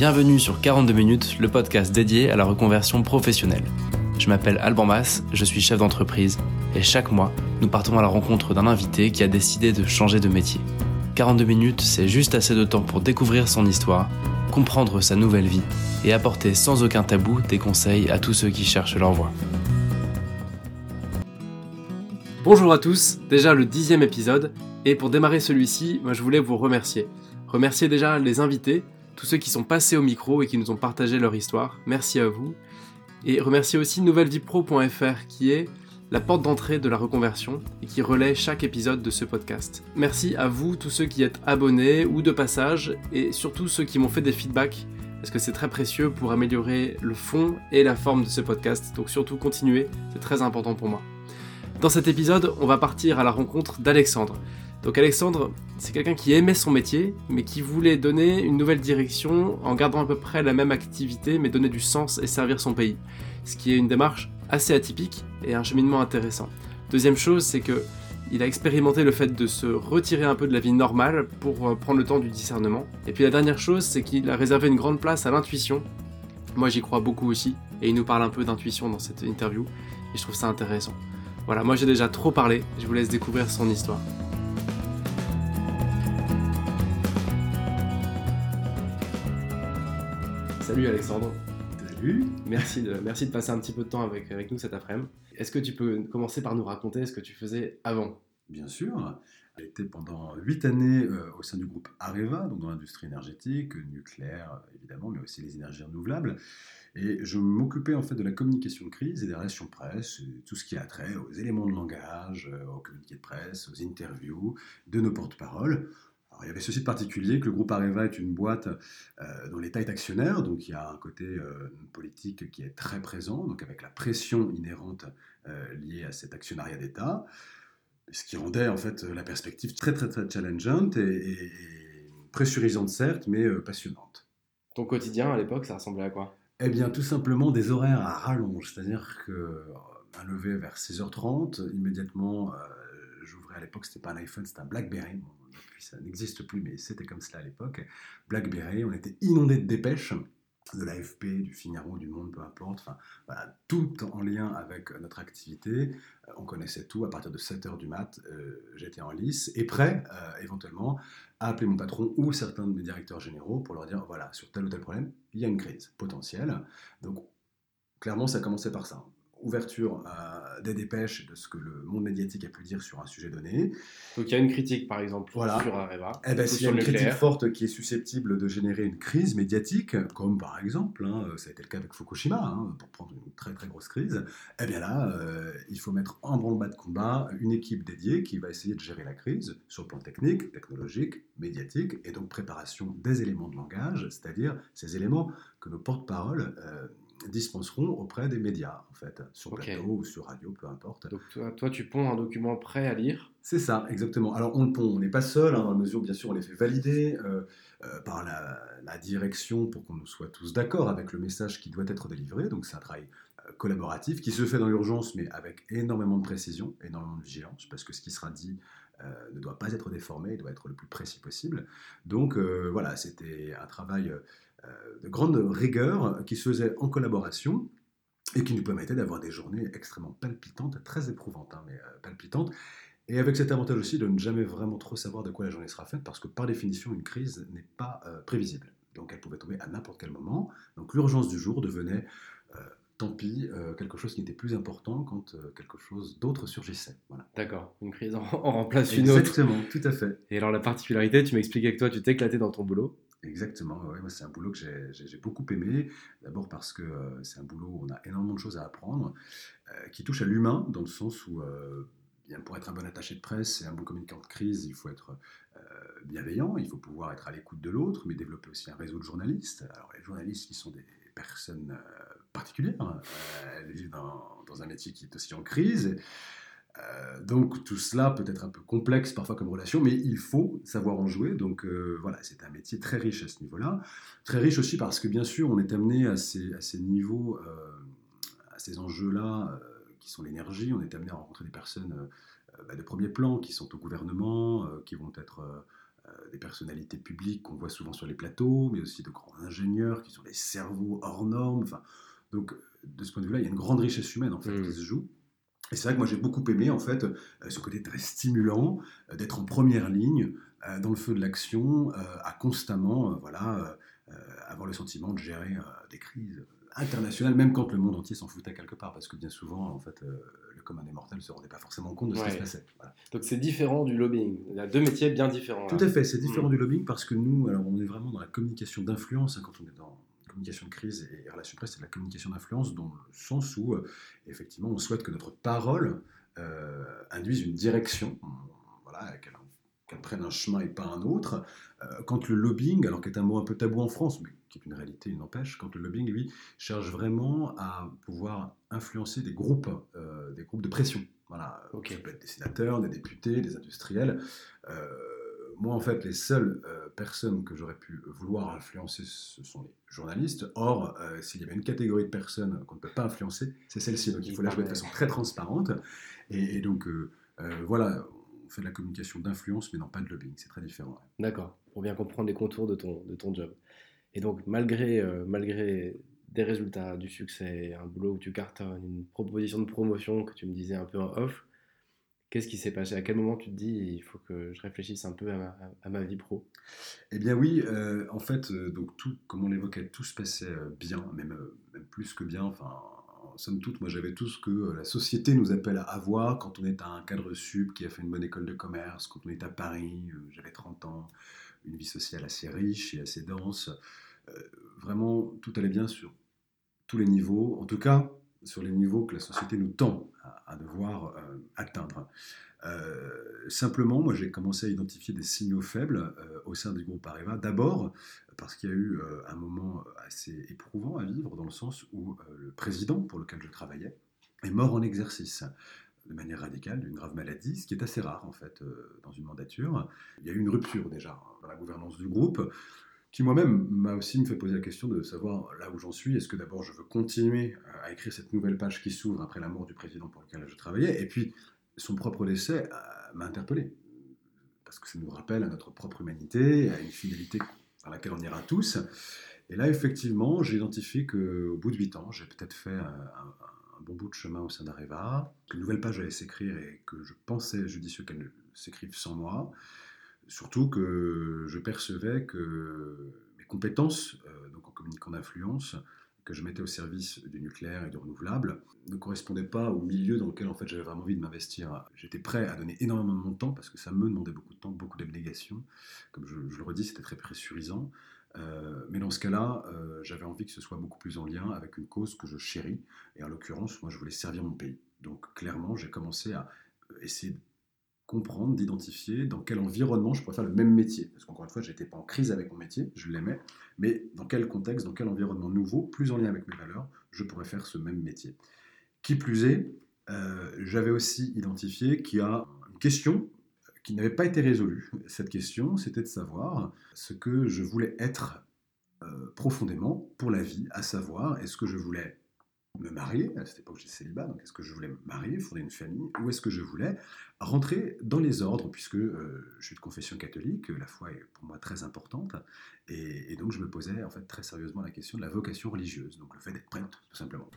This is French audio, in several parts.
Bienvenue sur 42 minutes, le podcast dédié à la reconversion professionnelle. Je m'appelle Alban Mas, je suis chef d'entreprise et chaque mois, nous partons à la rencontre d'un invité qui a décidé de changer de métier. 42 minutes, c'est juste assez de temps pour découvrir son histoire, comprendre sa nouvelle vie et apporter sans aucun tabou des conseils à tous ceux qui cherchent leur voie. Bonjour à tous, déjà le dixième épisode, et pour démarrer celui-ci, moi je voulais vous remercier. Remercier déjà les invités, tous ceux qui sont passés au micro et qui nous ont partagé leur histoire, merci à vous. Et remercier aussi nouvellevipro.fr qui est la porte d'entrée de la reconversion et qui relaie chaque épisode de ce podcast. Merci à vous, tous ceux qui êtes abonnés ou de passage, et surtout ceux qui m'ont fait des feedbacks, parce que c'est très précieux pour améliorer le fond et la forme de ce podcast. Donc surtout continuez, c'est très important pour moi. Dans cet épisode, on va partir à la rencontre d'Alexandre. Donc Alexandre, c'est quelqu'un qui aimait son métier, mais qui voulait donner une nouvelle direction en gardant à peu près la même activité, mais donner du sens et servir son pays. Ce qui est une démarche assez atypique et un cheminement intéressant. Deuxième chose, c'est que il a expérimenté le fait de se retirer un peu de la vie normale pour euh, prendre le temps du discernement. Et puis la dernière chose, c'est qu'il a réservé une grande place à l'intuition. Moi j'y crois beaucoup aussi, et il nous parle un peu d'intuition dans cette interview, et je trouve ça intéressant. Voilà, moi j'ai déjà trop parlé, je vous laisse découvrir son histoire. Salut Alexandre. Salut. Merci de, merci de passer un petit peu de temps avec, avec nous cet après-midi. Est-ce que tu peux commencer par nous raconter ce que tu faisais avant? Bien sûr. J'ai été pendant huit années euh, au sein du groupe Areva, donc dans l'industrie énergétique, nucléaire évidemment, mais aussi les énergies renouvelables. Et je m'occupais en fait de la communication de crise et des relations presse, tout ce qui a trait aux éléments de langage, euh, aux communiqués de presse, aux interviews de nos porte-paroles. Alors, il y avait ceci de particulier que le groupe Areva est une boîte euh, dont l'État est actionnaire, donc il y a un côté euh, politique qui est très présent, donc avec la pression inhérente euh, liée à cet actionnariat d'État, ce qui rendait en fait la perspective très très très challengeante et, et- et pressurisante certes, mais passionnante. Ton quotidien à l'époque, ça ressemblait à quoi? Eh bien, tout simplement des horaires à rallonge, c'est-à-dire que un lever vers 6h30, immédiatement, j'ouvrais à l'époque, c'était pas un iPhone, c'était un BlackBerry. Ça n'existe plus, mais c'était comme cela à l'époque. BlackBerry, on était inondé de dépêches de l'AFP, du Figaro, du Monde, peu importe, enfin, voilà, tout en lien avec notre activité. Euh, on connaissait tout. À partir de 7h du mat, euh, j'étais en lice et prêt, euh, éventuellement, à appeler mon patron ou certains de mes directeurs généraux pour leur dire, voilà, sur tel ou tel problème, il y a une crise potentielle. Donc, clairement, ça commençait par ça. Ouverture euh, des dépêches de ce que le monde médiatique a pu dire sur un sujet donné. Donc il y a une critique par exemple Voilà. sur Areva, Eh ben, s'il y a une critique forte qui est susceptible de générer une crise médiatique, comme par exemple, hein, ça a été le cas avec Fukushima, hein, pour prendre une très très grosse crise, eh bien là, euh, il faut mettre en branle-bas de combat une équipe dédiée qui va essayer de gérer la crise sur le plan technique, technologique, médiatique, et donc préparation des éléments de langage, c'est-à-dire ces éléments que nos porte-paroles euh, dispenseront auprès des médias, en fait, sur Ok. plateau ou sur radio, peu importe. Donc toi, toi, tu ponds un document prêt à lire. C'est ça, exactement. Alors on le pond, on n'est pas seul, hein, dans la mesure bien sûr on les fait valider euh, euh, par la, la direction pour qu'on soit tous d'accord avec le message qui doit être délivré. Donc c'est un travail euh, collaboratif qui se fait dans l'urgence mais avec énormément de précision, énormément de vigilance, parce que ce qui sera dit euh, ne doit pas être déformé, il doit être le plus précis possible. Donc euh, voilà, c'était un travail de grande rigueur qui se faisait en collaboration et qui nous permettait d'avoir des journées extrêmement palpitantes, très éprouvantes, hein, mais euh, palpitantes. Et avec cet avantage aussi de ne jamais vraiment trop savoir de quoi la journée sera faite, parce que par définition, une crise n'est pas euh, prévisible. Donc elle pouvait tomber à n'importe quel moment. Donc l'urgence du jour devenait, euh, tant pis, euh, quelque chose qui était plus important quand quelque chose d'autre surgissait. Voilà. D'accord, une crise en, en remplace une autre. Exactement, tout à fait. Et alors la particularité, tu m'expliquais que toi, tu t'éclatais dans ton boulot. Exactement, c'est un boulot que j'ai- beaucoup aimé. D'abord parce que euh, c'est un boulot où on a énormément de choses à apprendre, euh, qui touche à l'humain, dans le sens où, euh, pour être un bon attaché de presse et un bon communicant de crise, il faut être bienveillant, il faut pouvoir être à l'écoute de l'autre, mais développer aussi un réseau de journalistes. Alors les journalistes qui sont des personnes particulières, hein, elles vivent dans un métier qui est aussi en crise. Euh, donc tout cela peut être un peu complexe parfois comme relation, mais il faut savoir en jouer. Donc euh, voilà, c'est un métier très riche à ce niveau-là. Très riche aussi parce que bien sûr, on est amené à ces, à ces niveaux, euh, à ces enjeux-là, qui sont l'énergie. On est amené à rencontrer des personnes bah, de premier plan qui sont au gouvernement, qui vont être des personnalités publiques qu'on voit souvent sur les plateaux, mais aussi de grands ingénieurs qui sont des cerveaux hors normes. Enfin, donc, de ce point de vue-là, il y a une grande richesse humaine en fait qui mm. se joue. Et c'est vrai que moi j'ai beaucoup aimé en fait ce côté très stimulant d'être en première ligne dans le feu de l'action, à constamment voilà avoir le sentiment de gérer des crises internationales, même quand le monde entier s'en foutait quelque part, parce que bien souvent en fait le commun des mortels ne se rendait pas forcément compte de ce qui se passait. Donc c'est différent du lobbying. Il y a deux métiers bien différents. Tout à fait, c'est différent mm. du lobbying parce que nous, alors on est vraiment dans la communication d'influence hein, quand on est dans communication de crise et relations presse, c'est de la communication d'influence dans le sens où, euh, effectivement, on souhaite que notre parole euh, induise une direction, voilà, qu'elle prenne un chemin et pas un autre. Euh, quand le lobbying, alors qui est un mot un peu tabou en France, mais qui est une réalité, il n'empêche, quand le lobbying, lui, cherche vraiment à pouvoir influencer des groupes, des groupes de pression. Voilà, peut être des sénateurs, des députés, des industriels moi, en fait, les seules euh, personnes que j'aurais pu vouloir influencer, ce sont les journalistes. Or, euh, s'il y avait une catégorie de personnes qu'on ne peut pas influencer, c'est celle-ci. Donc, il faut la jouer de façon très transparente. Et, donc, euh, voilà, on fait de la communication d'influence, mais non pas de lobbying. C'est très différent. D'accord, pour bien comprendre les contours de ton, de ton job. Et donc, malgré, malgré des résultats, du succès, un boulot où tu cartonnes, une proposition de promotion que tu me disais un peu en off, Qu'est-ce qui s'est passé? À quel moment tu te dis il faut que je réfléchisse un peu à ma, vie pro? Eh bien oui, euh, en fait, euh, donc tout, comme on l'évoquait, tout se passait euh, bien, même, plus que bien. Enfin, en somme toute, moi j'avais tout ce que la société nous appelle à avoir quand on est un cadre sup qui a fait une bonne école de commerce, quand on est à Paris, j'avais 30 ans, une vie sociale assez riche et assez dense. vraiment, tout allait bien sur tous les niveaux. En tout cas, sur les niveaux que la société nous tend à, devoir euh, atteindre. Euh, simplement, moi j'ai commencé à identifier des signaux faibles euh, au sein du groupe Areva. D'abord parce qu'il y a eu un moment assez éprouvant à vivre dans le sens où le président pour lequel je travaillais est mort en exercice de manière radicale d'une grave maladie, ce qui est assez rare en fait dans une mandature. Il y a eu une rupture déjà dans la gouvernance du groupe qui moi-même m'a aussi me fait poser la question de savoir là où j'en suis. Est-ce que d'abord je veux continuer à écrire cette nouvelle page qui s'ouvre après la mort du président pour lequel je travaillais Et puis son propre décès euh, m'a interpellé parce que ça nous rappelle à notre propre humanité, à une fidélité vers laquelle on ira tous. Et là, effectivement, j'ai identifié qu'au bout de huit ans, j'ai peut-être fait un, un, bon bout de chemin au sein d'Areva, qu'une nouvelle page allait s'écrire et que je pensais judicieux qu'elle s'écrive sans moi. Surtout que je percevais que mes compétences, euh, donc en communiquant d'influence, que je mettais au service du nucléaire et du renouvelable, ne correspondaient pas au milieu dans lequel en fait j'avais vraiment envie de m'investir. J'étais prêt à donner énormément de mon temps parce que ça me demandait beaucoup de temps, beaucoup d'abnégation. Comme je, le redis, c'était très pressurisant. Euh, mais dans ce cas-là, euh, j'avais envie que ce soit beaucoup plus en lien avec une cause que je chéris. Et en l'occurrence, moi, je voulais servir mon pays. Donc clairement, j'ai commencé à essayer comprendre, d'identifier dans quel environnement je pourrais faire le même métier. Parce qu'encore une fois, je n'étais pas en crise avec mon métier, je l'aimais, mais dans quel contexte, dans quel environnement nouveau, plus en lien avec mes valeurs, je pourrais faire ce même métier. Qui plus est, euh, j'avais aussi identifié qu'il y a une question qui n'avait pas été résolue. Cette question, c'était de savoir ce que je voulais être euh, profondément pour la vie, à savoir, est-ce que je voulais me marier, à cette époque j'étais célibat, donc est-ce que je voulais me marier, fonder une famille, ou est-ce que je voulais rentrer dans les ordres, puisque euh, je suis de confession catholique, la foi est pour moi très importante, et, donc je me posais en fait très sérieusement la question de la vocation religieuse, donc le fait d'être prêtre, tout simplement.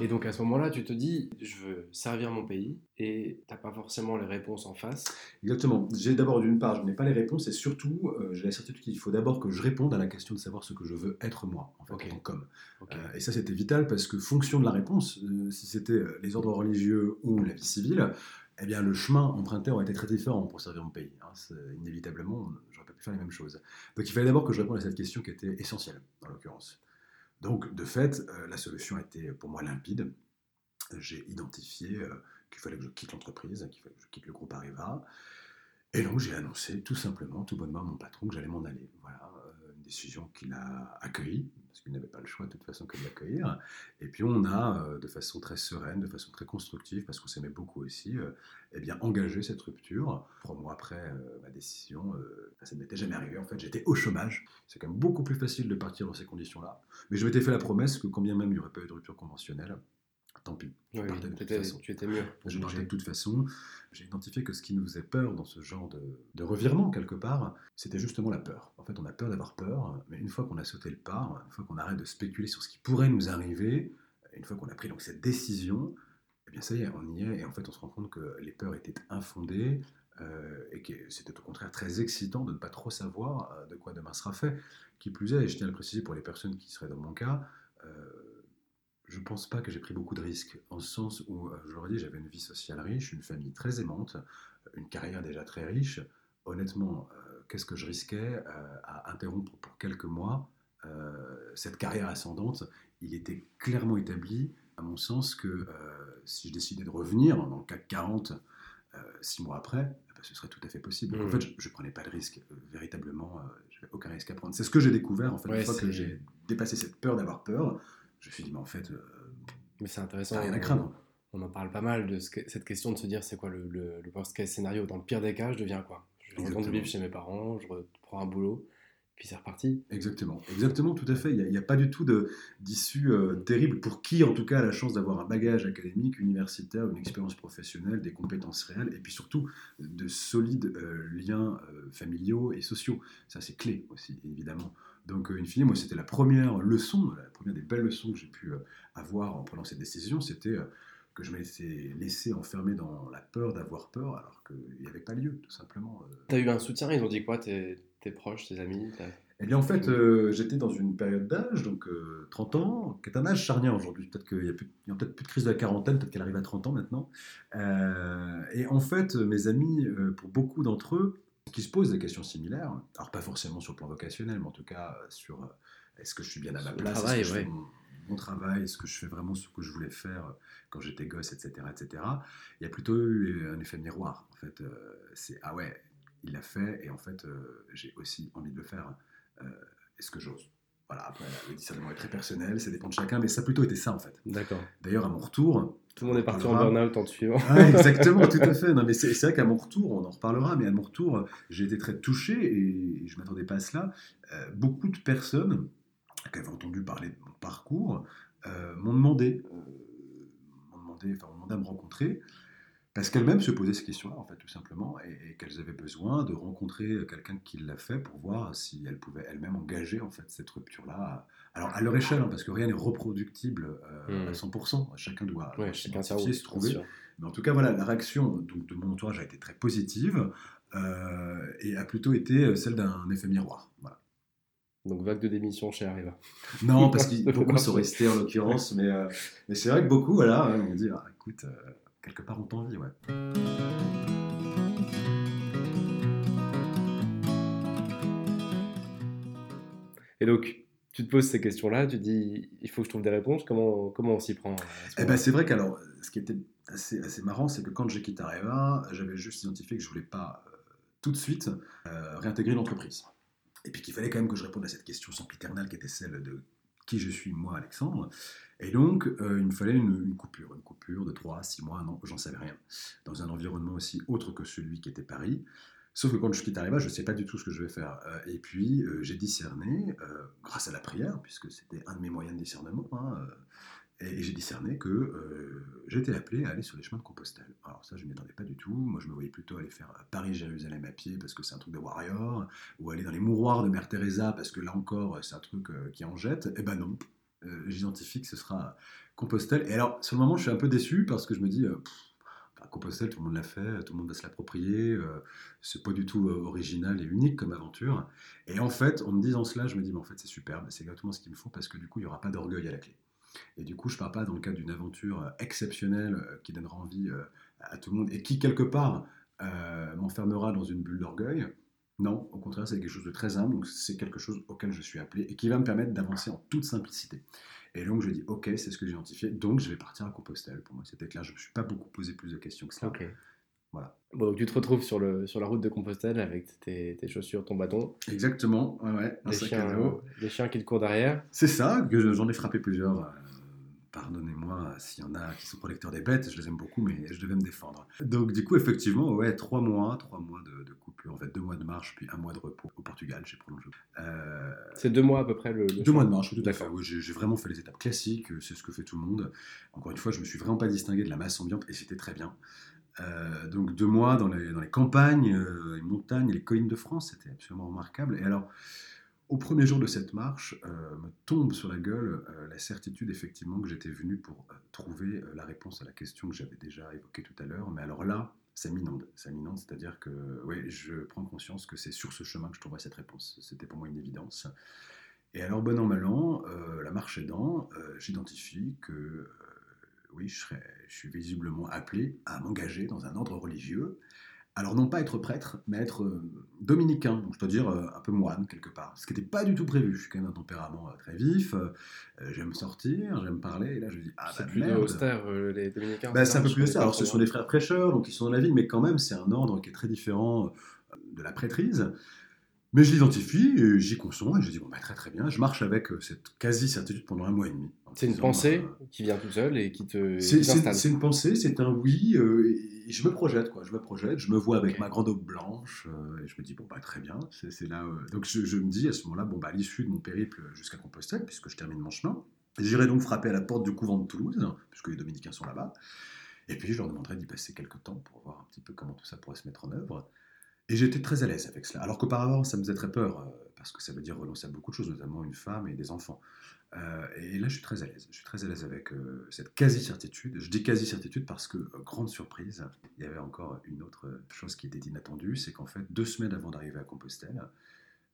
Et donc à ce moment-là, tu te dis, je veux servir mon pays et tu n'as pas forcément les réponses en face. Exactement. J'ai d'abord d'une part, je n'ai pas les réponses et surtout, euh, j'ai la certitude qu'il faut d'abord que je réponde à la question de savoir ce que je veux être moi, en fait, en comme. Euh, et ça, c'était vital parce que fonction de la réponse, euh, si c'était les ordres religieux ou la vie civile, eh bien, le chemin emprunté aurait été très différent pour servir mon pays. Hein. Inévitablement, j'aurais pas pu faire les mêmes choses. Donc il fallait d'abord que je réponde à cette question qui était essentielle, en l'occurrence. Donc, de fait, euh, la solution était pour moi limpide. J'ai identifié euh, qu'il fallait que je quitte l'entreprise, qu'il fallait que je quitte le groupe Areva. Et donc, j'ai annoncé tout simplement, tout bonnement à mon patron que j'allais m'en aller. Voilà, euh, une décision qu'il a accueillie, parce qu'il n'avait pas le choix de toute façon que de l'accueillir. Et puis on a, euh, de façon très sereine, de façon très constructive, parce qu'on s'aimait beaucoup aussi, euh, eh bien engagé cette rupture. Trois mois après euh, ma décision, ça ne m'était jamais arrivé. En fait, j'étais au chômage. C'est quand même beaucoup plus facile de partir dans ces conditions-là. Mais je m'étais fait la promesse que quand bien même il n'y aurait pas eu de rupture conventionnelle, tant pis. Je partais de toute façon. Tu étais mieux. Je partais de toute façon. J'ai identifié que ce qui nous faisait peur dans ce genre de, de revirement, quelque part, c'était justement la peur. En fait, on a peur d'avoir peur, mais une fois qu'on a sauté le pas, une fois qu'on arrête de spéculer sur ce qui pourrait nous arriver, une fois qu'on a pris donc cette décision, eh bien ça y est, on y est, et en fait on se rend compte que les peurs étaient infondées, euh, et que c'était au contraire très excitant de ne pas trop savoir euh, de quoi demain sera fait. Qui plus est, et je tiens à le préciser pour les personnes qui seraient dans mon cas, euh, je ne pense pas que j'ai pris beaucoup de risques, en ce sens où, je leur ai dit, j'avais une vie sociale riche, une famille très aimante, une carrière déjà très riche. Honnêtement, qu'est-ce que je risquais à interrompre pour quelques mois cette carrière ascendante? Il était clairement établi, à mon sens, que si je décidais de revenir dans le CAC 40 six mois après, ce serait tout à fait possible. En mmh. fait, je ne prenais pas de risque. Euh, véritablement, euh, je n'avais aucun risque à prendre. C'est ce que j'ai découvert, en fait, une fois que j'ai dépassé cette peur d'avoir peur. Je me suis dit, mais en fait, euh, mais c'est intéressant. rien à craindre. On, en parle pas mal de cette question de se dire, c'est quoi le, le, le worst-case scénario Dans le pire des cas, je deviens quoi? Je retourne vivre chez mes parents, je reprends un boulot puis c'est reparti. Exactement, exactement, tout à fait. Il n'y a, pas du tout d'issue euh, terrible pour qui, en tout cas, a la chance d'avoir un bagage académique, universitaire, une expérience professionnelle, des compétences réelles, et puis surtout de solides euh, liens euh, familiaux et sociaux. Ça, c'est clé aussi, évidemment. Donc, in fine, moi, c'était la première leçon, la première des belles leçons que j'ai pu avoir en prenant cette décision, c'était que je m'étais laissé enfermer dans la peur d'avoir peur, alors qu'il n'y avait pas lieu, tout simplement. Tu as eu un soutien Ils ont dit quoi tes proches, tes amis Eh bien, en fait, euh, j'étais dans une période d'âge, donc 30 euh, ans, qui est un âge charnière aujourd'hui. Peut-être qu'il n'y a, peut-être plus de crise de la quarantaine, peut-être qu'elle arrive à 30 ans maintenant. Euh, et en fait, mes amis, pour beaucoup d'entre eux, qui se posent des questions similaires, alors pas forcément sur le plan vocationnel, mais en tout cas sur est-ce que je suis bien à ma place, travail, est-ce que je mon, travail, est-ce que je fais vraiment ce que je voulais faire quand j'étais gosse, etc., etc. Il y a plutôt eu un effet miroir. En fait, c'est ah ouais, il l'a fait, et en fait, euh, j'ai aussi envie de le faire. Euh, est-ce que j'ose? Voilà, après, le discernement est très personnel, ça dépend de chacun, mais ça a plutôt été ça, en fait. D'accord. D'ailleurs, à mon retour... Tout le monde est parti en burn-out en suivant. exactement, tout à fait. Non, mais c'est vrai qu'à mon retour, on en reparlera, mais à mon retour, j'ai été très touché, et je ne m'attendais pas à cela. Euh, beaucoup de personnes qui avaient entendu parler de mon parcours m'ont demandé, m'ont demandé, enfin, demandé à me rencontrer, parce qu'elles-mêmes se posaient ces questions-là, en fait, tout simplement, et, qu'elles avaient besoin de rencontrer quelqu'un qui l'a fait pour voir si elles pouvaient elles-mêmes engager, en fait, cette rupture-là. Alors, à leur échelle, hein, parce que rien n'est reproductible euh, à 100%, mmh. chacun doit ouais, chacun se trouver. Mais en tout cas, voilà, la réaction donc, de mon entourage a été très positive, euh, et a plutôt été celle d'un effet miroir. Voilà. Donc vague de démission chez Arriva. Non, parce que beaucoup sont restés en l'occurrence, mais, euh, mais c'est vrai que beaucoup, voilà, m'ont dit, ah, écoute, quelque part on t'envie, ouais. Et donc, tu te poses ces questions-là, tu te dis, il faut que je trouve des réponses, comment, comment on s'y prend eh ben, C'est vrai qu'alors, ce qui était assez, assez marrant, c'est que quand j'ai quitté Areva, j'avais juste identifié que je voulais pas euh, tout de suite euh, réintégrer l'entreprise. Et puis qu'il fallait quand même que je réponde à cette question sempiternelle qui était celle de qui je suis, moi, Alexandre. Et donc, euh, il me fallait une, coupure, une coupure de 3 à 6 mois, non, j'en savais rien, dans un environnement aussi autre que celui qui était Paris. Sauf que quand je quitte Arriva, je ne sais pas du tout ce que je vais faire. Euh, et puis, euh, j'ai discerné, grâce à la prière, puisque c'était un de mes moyens de discernement, hein, et j'ai discerné que j'étais appelé à aller sur les chemins de Compostelle. Alors ça, je ne m'y attendais pas du tout. Moi, je me voyais plutôt aller faire Paris-Jérusalem à pied, parce que c'est un truc de warrior, ou aller dans les mouroirs de Mère Teresa, parce que là encore, c'est un truc qui en jette. Eh ben non, euh, j'identifie que ce sera Compostelle. Et alors, sur le moment, je suis un peu déçu parce que je me dis, euh, Compostelle, tout le monde l'a fait, tout le monde va se l'approprier, euh, c'est pas du tout original et unique comme aventure. Et en fait, en me disant cela, je me dis, mais en fait, c'est superbe, c'est exactement ce qu'il me faut parce que du coup, il n'y aura pas d'orgueil à la clé. Et du coup, je ne pars pas dans le cadre d'une aventure exceptionnelle qui donnera envie à tout le monde et qui, quelque part, m'enfermera dans une bulle d'orgueil. Non, au contraire, c'est quelque chose de très humble, donc c'est quelque chose auquel je suis appelé et qui va me permettre d'avancer en toute simplicité. Et donc je dis, ok, c'est ce que j'ai identifié, donc je vais partir à Compostelle. Pour moi, c'était clair, je ne me suis pas beaucoup posé plus de questions que ça. Voilà. Bon, donc tu te retrouves sur, le, sur la route de Compostelle avec tes, chaussures, ton bâton. Exactement, ouais, un les, chiens, les chiens qui te courent derrière. C'est ça, que j'en ai frappé plusieurs. Euh, pardonnez-moi s'il y en a qui sont protecteurs des bêtes, je les aime beaucoup, mais je devais me défendre. Donc du coup, effectivement, ouais, trois mois, trois mois de, de coupure, en fait, deux mois de marche, puis un mois de repos au Portugal, j'ai prolongé. Euh, c'est deux mois à peu près le. deux mois de marche, tout à fait. Oui, j'ai vraiment fait les étapes classiques, c'est ce que fait tout le monde. Encore une fois, je me suis vraiment pas distingué de la masse ambiante et c'était très bien. Euh, donc deux mois dans les, dans les campagnes, euh, les montagnes, les collines de France, c'était absolument remarquable. Et alors, au premier jour de cette marche, euh, me tombe sur la gueule la certitude effectivement que j'étais venu pour trouver la réponse à la question que j'avais déjà évoquée tout à l'heure. Mais alors là, ça m'inonde, ça m'inonde, c'est-à-dire que ouais, je prends conscience que c'est sur ce chemin que je trouverai cette réponse. C'était pour moi une évidence. Et alors, bon an, mal an, la marche aidant, j'identifie que oui, je, je suis visiblement appelé à m'engager dans un ordre religieux. Alors non pas être prêtre, mais être euh, dominicain, donc c'est-à-dire euh, un peu moine quelque part. Ce qui n'était pas du tout prévu. Je suis quand même un tempérament euh, très vif, j'aime sortir, j'aime parler, et là je dis ah c'est bah, plus austère les dominicains. Bah, c'est un peu plus austère. Alors ce sont des frères prêcheurs, donc ils sont dans la ville, mais quand même c'est un ordre qui est très différent de la prêtrise. Mais je l'identifie, et j'y consens, et je dis, bon, bah, très très bien, je marche avec euh, cette quasi-certitude pendant un mois et demi. C'est une pensée euh, qui vient tout seul et qui te. C'est une pensée, c'est un oui, euh, et je me projette, quoi, je me projette, je me vois avec ma grande aube blanche, et je me dis, bon, bah, très bien, c'est là. donc je, je, me dis à ce moment-là, bon, bah, à l'issue de mon périple jusqu'à Compostelle, puisque je termine mon chemin, j'irai donc frapper à la porte du couvent de Toulouse, puisque les dominicains sont là-bas, et puis je leur demanderai d'y passer quelques temps pour voir un petit peu comment tout ça pourrait se mettre en œuvre. Et j'étais très à l'aise avec cela. Alors qu'auparavant, ça me faisait très peur, euh, parce que ça veut dire renoncer à beaucoup de choses, notamment une femme et des enfants. Euh, et là, je suis très à l'aise. Je suis très à l'aise avec euh, cette quasi-certitude. Je dis quasi-certitude parce que, grande surprise, il y avait encore une autre chose qui était inattendue, c'est qu'en fait, deux semaines avant d'arriver à Compostelle,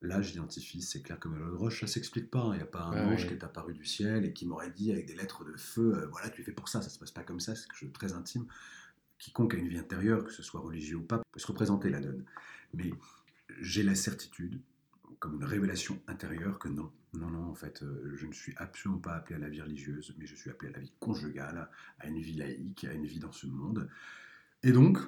là, j'identifie, c'est clair comme le roche, ça s'explique pas. Hein. Il n'y a pas un ange qui est apparu du ciel et qui m'aurait dit avec des lettres de feu, voilà, tu es fait pour ça, ça se passe pas comme ça, c'est quelque chose de très intime quiconque a une vie intérieure, que ce soit religieux ou pas, peut se représenter la donne. Mais j'ai la certitude, comme une révélation intérieure, que non, non, non, en fait, euh, je ne suis absolument pas appelé à la vie religieuse, mais je suis appelé à la vie conjugale, à une vie laïque, à une vie dans ce monde. Et donc,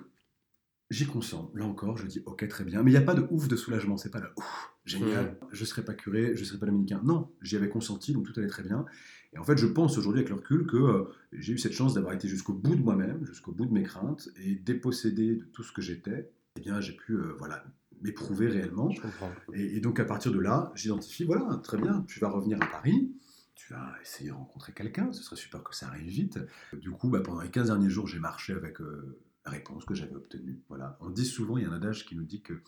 j'y consens. Là encore, je dis ok, très bien. Mais il n'y a pas de ouf de soulagement. C'est pas le ouf, génial, je ne serai pas curé, je ne serai pas dominicain. Non, j'y avais consenti, donc tout allait très bien. Et en fait, je pense aujourd'hui avec le recul que euh, j'ai eu cette chance d'avoir été jusqu'au bout de moi-même, jusqu'au bout de mes craintes, et dépossédé de tout ce que j'étais, eh bien, j'ai pu euh, voilà, m'éprouver réellement. Et, donc, à partir de là, j'identifie, voilà, très bien, tu vas revenir à Paris, tu vas essayer de rencontrer quelqu'un, ce serait super que ça arrive vite. Du coup, bah, pendant les 15 derniers jours, j'ai marché avec euh, réponse que j'avais obtenue. Voilà. On dit souvent, il y a un adage qui nous dit que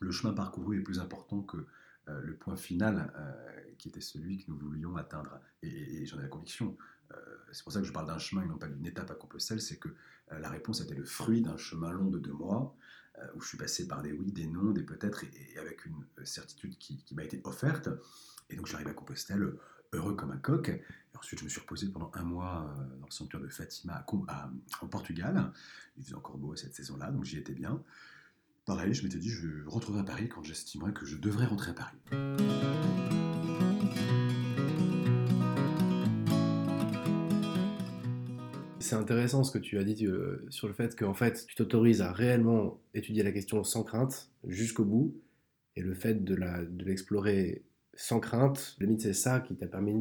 le chemin parcouru est plus important que euh, le point final euh, qui était celui que nous voulions atteindre. Et, j'en ai la conviction. Euh, c'est pour ça que je parle d'un chemin et non pas d'une étape à Compostelle, c'est que la réponse était le fruit d'un chemin long de deux mois, où je suis passé par des oui, des non, des peut-être, et, avec une certitude qui, m'a été offerte. Et donc j'arrive à Compostelle heureux comme un coq. Ensuite, je me suis reposé pendant un mois dans le sanctuaire de Fatima en Portugal. Il faisait encore beau cette saison-là, donc j'y étais bien. Pareil, je m'étais dit, je rentrerai à Paris quand j'estimerai que je devrais rentrer à Paris. C'est intéressant ce que tu as dit euh, sur le fait qu'en fait, tu t'autorises à réellement étudier la question sans crainte jusqu'au bout, et le fait de l'explorer sans crainte, limite c'est ça qui t'a permis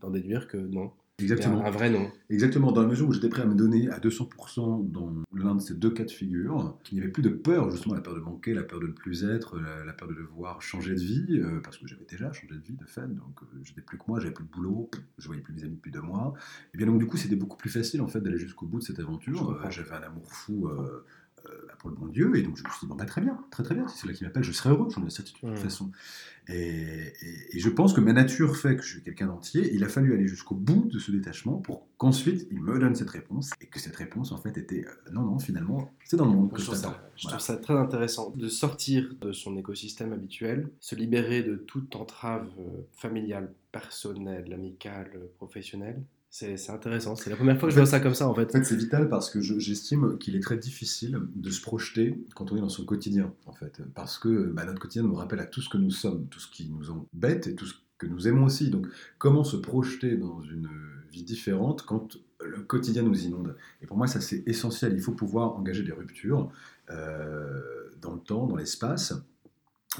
d'en déduire que non, Exactement. Un, vrai nom. Exactement, dans la mesure où j'étais prêt à me donner à 200% dans l'un de ces deux cas de figure, qu'il n'y avait plus de peur, justement la peur de manquer, la peur de ne plus être, la, peur de devoir changer de vie, euh, parce que j'avais déjà changé de vie de fait, donc euh, j'étais plus que moi, j'avais plus de boulot, je voyais plus mes amis depuis deux mois. Et bien donc du coup c'était beaucoup plus facile en fait d'aller jusqu'au bout de cette aventure. Euh, j'avais un amour fou bah, pour le bon Dieu. Et donc je me suis dit, bon, bah, très bien, très très bien, si c'est là qui m'appelle, je serai heureux, j'en ai la certitude de toute façon. Et, je pense que ma nature fait que je suis quelqu'un d'entier. Il a fallu aller jusqu'au bout de ce détachement pour qu'ensuite il me donne cette réponse et que cette réponse en fait était euh, non, non, finalement, c'est dans le monde que je, trouve ça, je trouve ça très intéressant de sortir de son écosystème habituel, se libérer de toute entrave euh, familiale, personnelle, amicale, professionnelle c'est intéressant. C'est la première fois que je vois ça comme ça, en fait. En fait, c'est vital parce que j'estime qu'il est très difficile de se projeter quand on est dans son quotidien, en fait. Parce que bah, notre quotidien nous rappelle à tout ce que nous sommes, tout ce qui nous embête et tout ce que nous aimons aussi. Donc, comment se projeter dans une vie différente quand le quotidien nous inonde? Et pour moi, ça, c'est essentiel. Il faut pouvoir engager des ruptures euh, dans le temps, dans l'espace,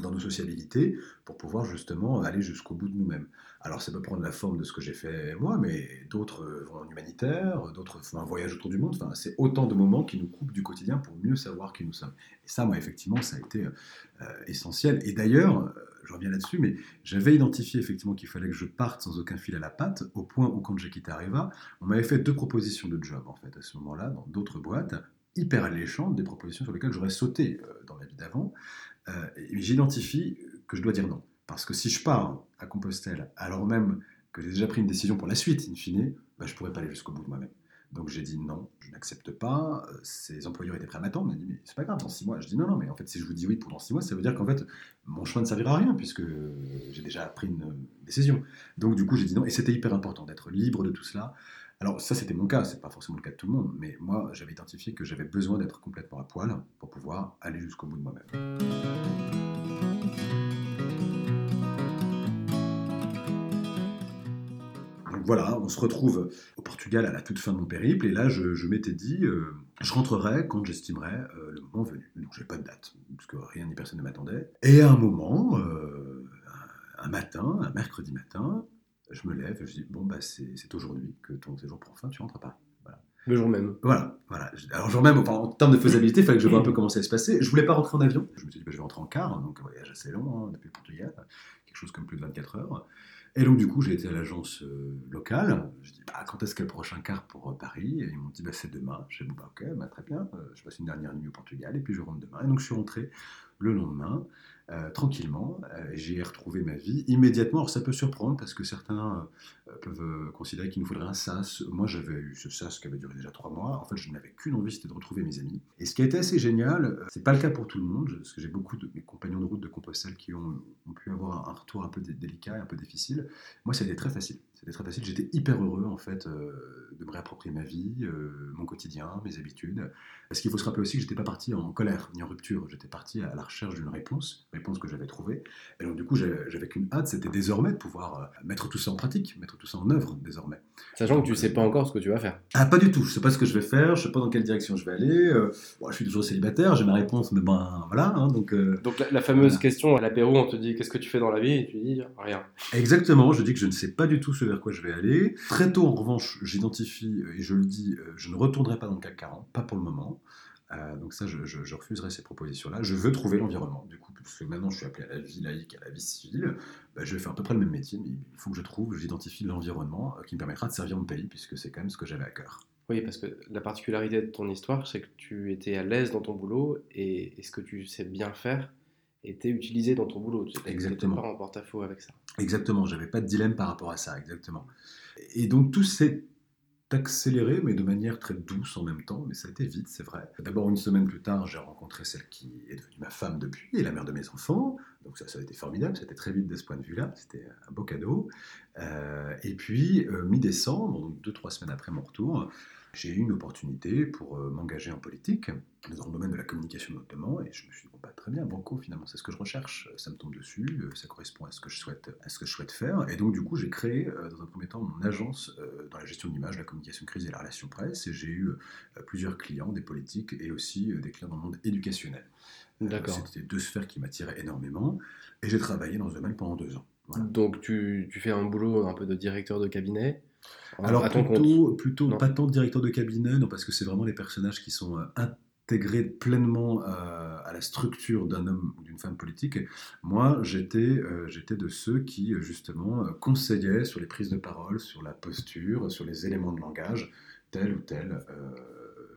dans nos sociabilités pour pouvoir justement aller jusqu'au bout de nous-mêmes. Alors ça peut prendre la forme de ce que j'ai fait moi, mais d'autres vont en humanitaire, d'autres font un voyage autour du monde. Enfin, c'est autant de moments qui nous coupent du quotidien pour mieux savoir qui nous sommes. Et ça, moi, effectivement, ça a été euh, essentiel. Et d'ailleurs, euh, je reviens là-dessus, mais j'avais identifié effectivement qu'il fallait que je parte sans aucun fil à la patte, au point où quand j'ai quitté Areva, on m'avait fait deux propositions de job en fait à ce moment-là dans d'autres boîtes hyper alléchantes, des propositions sur lesquelles j'aurais sauté euh, dans la vie d'avant. Et j'identifie que je dois dire non. Parce que si je pars à Compostelle, alors même que j'ai déjà pris une décision pour la suite, in fine, bah, je ne pourrais pas aller jusqu'au bout de moi-même. Donc j'ai dit non, je n'accepte pas. Ces employeurs étaient prêts à m'attendre. Mais c'est pas grave, dans six mois. Je dis non, non, mais en fait, si je vous dis oui pour dans six mois, ça veut dire qu'en fait, mon chemin ne servira à rien puisque j'ai déjà pris une décision. Donc du coup, j'ai dit non. Et c'était hyper important d'être libre de tout cela. Alors ça, c'était mon cas, c'est pas forcément le cas de tout le monde, mais moi, j'avais identifié que j'avais besoin d'être complètement à poil pour pouvoir aller jusqu'au bout de moi-même. voilà, on se retrouve au Portugal à la toute fin de mon périple, et là, je, m'étais dit, euh, je rentrerai quand j'estimerais euh, le moment venu. Donc, je n'ai pas de date, parce que rien ni personne ne m'attendait. Et à un moment, euh, un matin, un mercredi matin, je me lève et je dis, bon, bah, c'est aujourd'hui que ton séjour prend fin, tu rentres pas. Le jour même. Voilà, voilà. Alors, le jour même, en termes de faisabilité, il fallait que je vois un peu comment ça allait se passer. Je voulais pas rentrer en avion. Je me suis dit, bah, je vais rentrer en car, donc un voyage assez long, hein, depuis le Portugal, quelque chose comme plus de 24 heures. Et donc, du coup, j'ai été à l'agence euh, locale. Je dis, bah, quand est-ce qu'est le prochain car pour euh, Paris? Et ils m'ont dit, bah, c'est demain. J'ai dit, bah, ok, bah, très bien. Euh, je passe une dernière nuit au Portugal et puis je rentre demain. Et donc, je suis rentré le lendemain. Euh, tranquillement. Euh, j'ai retrouvé ma vie immédiatement. Alors ça peut surprendre parce que certains euh, peuvent considérer qu'il nous faudrait un sas. Moi j'avais eu ce sas qui avait duré déjà trois mois. En fait je n'avais qu'une envie, c'était de retrouver mes amis. Et ce qui a été assez génial, c'est pas le cas pour tout le monde, parce que j'ai beaucoup de mes compagnons de route de Compostelle qui ont, ont pu avoir un retour un peu délicat et un peu difficile. Moi ça a été très facile. C'était très facile. J'étais hyper heureux en fait de me réapproprier ma vie, mon quotidien, mes habitudes. Parce qu'il faut se rappeler aussi que j'étais pas parti en colère ni en rupture. J'étais parti à la recherche d'une réponse réponse que j'avais trouvée. Et donc, du coup, j'avais qu'une hâte, c'était désormais de pouvoir euh, mettre tout ça en pratique, mettre tout ça en œuvre désormais. Sachant que tu ne sais pas encore ce que tu vas faire. Ah, pas du tout. Je ne sais pas ce que je vais faire, je ne sais pas dans quelle direction je vais aller. Euh, je suis toujours célibataire, j'ai ma réponse, mais ben voilà. Hein, donc, euh, donc la, fameuse question à l'apéro, on te dit qu'est-ce que tu fais dans la vie? Et tu dis rien. Exactement, je dis que je ne sais pas du tout ce vers quoi je vais aller. Très tôt, en revanche, j'identifie et je le dis, je ne retournerai pas dans le CAC 40, pas pour le moment. Euh, donc ça, je, refuserai ces propositions-là. Je veux trouver l'environnement, du coup, parce maintenant je suis appelé à la vie laïque, à la vie civile, bah, je vais faire à peu près le même métier, mais il faut que je trouve, j'identifie l'environnement euh, qui me permettra de servir mon pays, puisque c'est quand même ce que j'avais à cœur. Oui, parce que la particularité de ton histoire, c'est que tu étais à l'aise dans ton boulot, et, ce que tu sais bien faire était utilisé dans ton boulot. Tu n'étais pas en porte-à-faux avec ça. Exactement, j'avais pas de dilemme par rapport à ça, exactement. Et donc tout ces accéléré, mais de manière très douce en même temps, mais ça a été vite, c'est vrai. D'abord, une semaine plus tard, j'ai rencontré celle qui est devenue ma femme depuis, et la mère de mes enfants, donc ça, ça a été formidable, c'était très vite de ce point de vue-là, c'était un beau cadeau. Euh, et puis, euh, mi-décembre, donc deux, trois semaines après mon retour, j'ai eu une opportunité pour euh, m'engager en politique, dans le domaine de la communication notamment, et je me suis dit, bon, bah, très bien, Banco, finalement, c'est ce que je recherche, ça me tombe dessus, euh, ça correspond à ce que je souhaite, à ce que je souhaite faire. Et donc, du coup, j'ai créé, euh, dans un premier temps, mon agence dans la gestion de l'image, la communication crise et la relation presse, et j'ai eu plusieurs clients, des politiques et aussi des clients dans le monde éducationnel. D'accord. C'était deux sphères qui m'attiraient énormément, et j'ai travaillé dans ce domaine pendant deux ans. Donc, tu, tu fais un boulot un peu de directeur de cabinet alors plutôt, plutôt pas tant de directeur de cabinet, non, parce que c'est vraiment les personnages qui sont euh, intégrés pleinement euh, à la structure d'un homme ou d'une femme politique. Moi, j'étais euh, j'étais de ceux qui, justement, conseillaient sur les prises de parole, sur la posture, sur les éléments de langage, tel ou tel